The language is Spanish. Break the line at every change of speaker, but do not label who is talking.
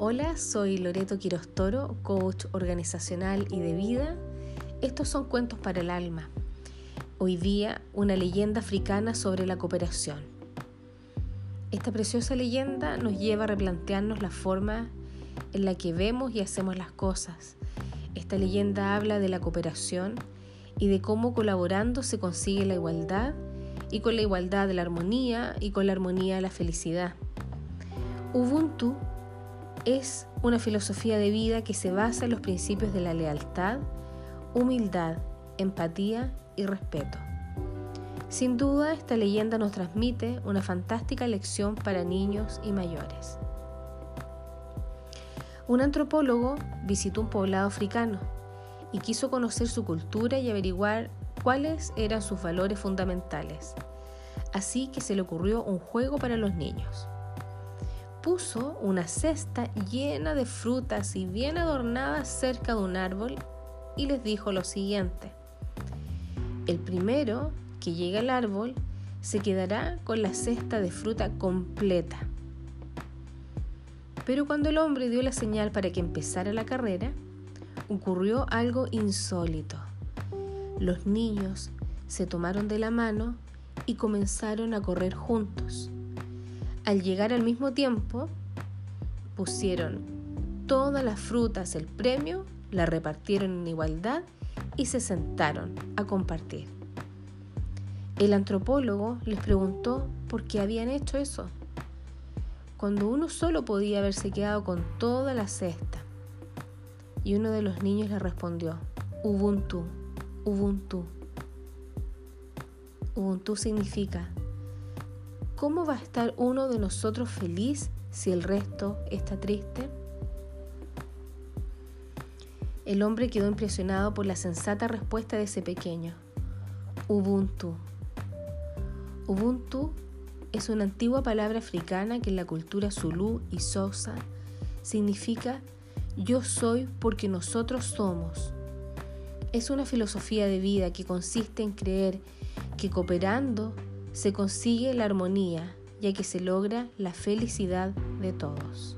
Hola, soy Loreto Quirostoro, coach organizacional y de vida. Estos son cuentos para el alma. Hoy día, una leyenda africana sobre la cooperación. Esta preciosa leyenda nos lleva a replantearnos la forma en la que vemos y hacemos las cosas. Esta leyenda habla de la cooperación y de cómo colaborando se consigue la igualdad y con la igualdad la armonía y con la armonía la felicidad. Ubuntu es una filosofía de vida que se basa en los principios de la lealtad, humildad, empatía y respeto. Sin duda, esta leyenda nos transmite una fantástica lección para niños y mayores. Un antropólogo visitó un poblado africano y quiso conocer su cultura y averiguar cuáles eran sus valores fundamentales. Así que se le ocurrió un juego para los niños puso una cesta llena de frutas y bien adornada cerca de un árbol y les dijo lo siguiente. El primero que llegue al árbol se quedará con la cesta de fruta completa. Pero cuando el hombre dio la señal para que empezara la carrera, ocurrió algo insólito. Los niños se tomaron de la mano y comenzaron a correr juntos. Al llegar al mismo tiempo, pusieron todas las frutas, el premio, la repartieron en igualdad y se sentaron a compartir. El antropólogo les preguntó por qué habían hecho eso, cuando uno solo podía haberse quedado con toda la cesta. Y uno de los niños le respondió, Ubuntu, Ubuntu. Ubuntu significa ¿cómo va a estar uno de nosotros feliz si el resto está triste? El hombre quedó impresionado por la sensata respuesta de ese pequeño. Ubuntu. Ubuntu es una antigua palabra africana que en la cultura zulú y sosa significa yo soy porque nosotros somos. Es una filosofía de vida que consiste en creer que cooperando se consigue la armonía, ya que se logra la felicidad de todos.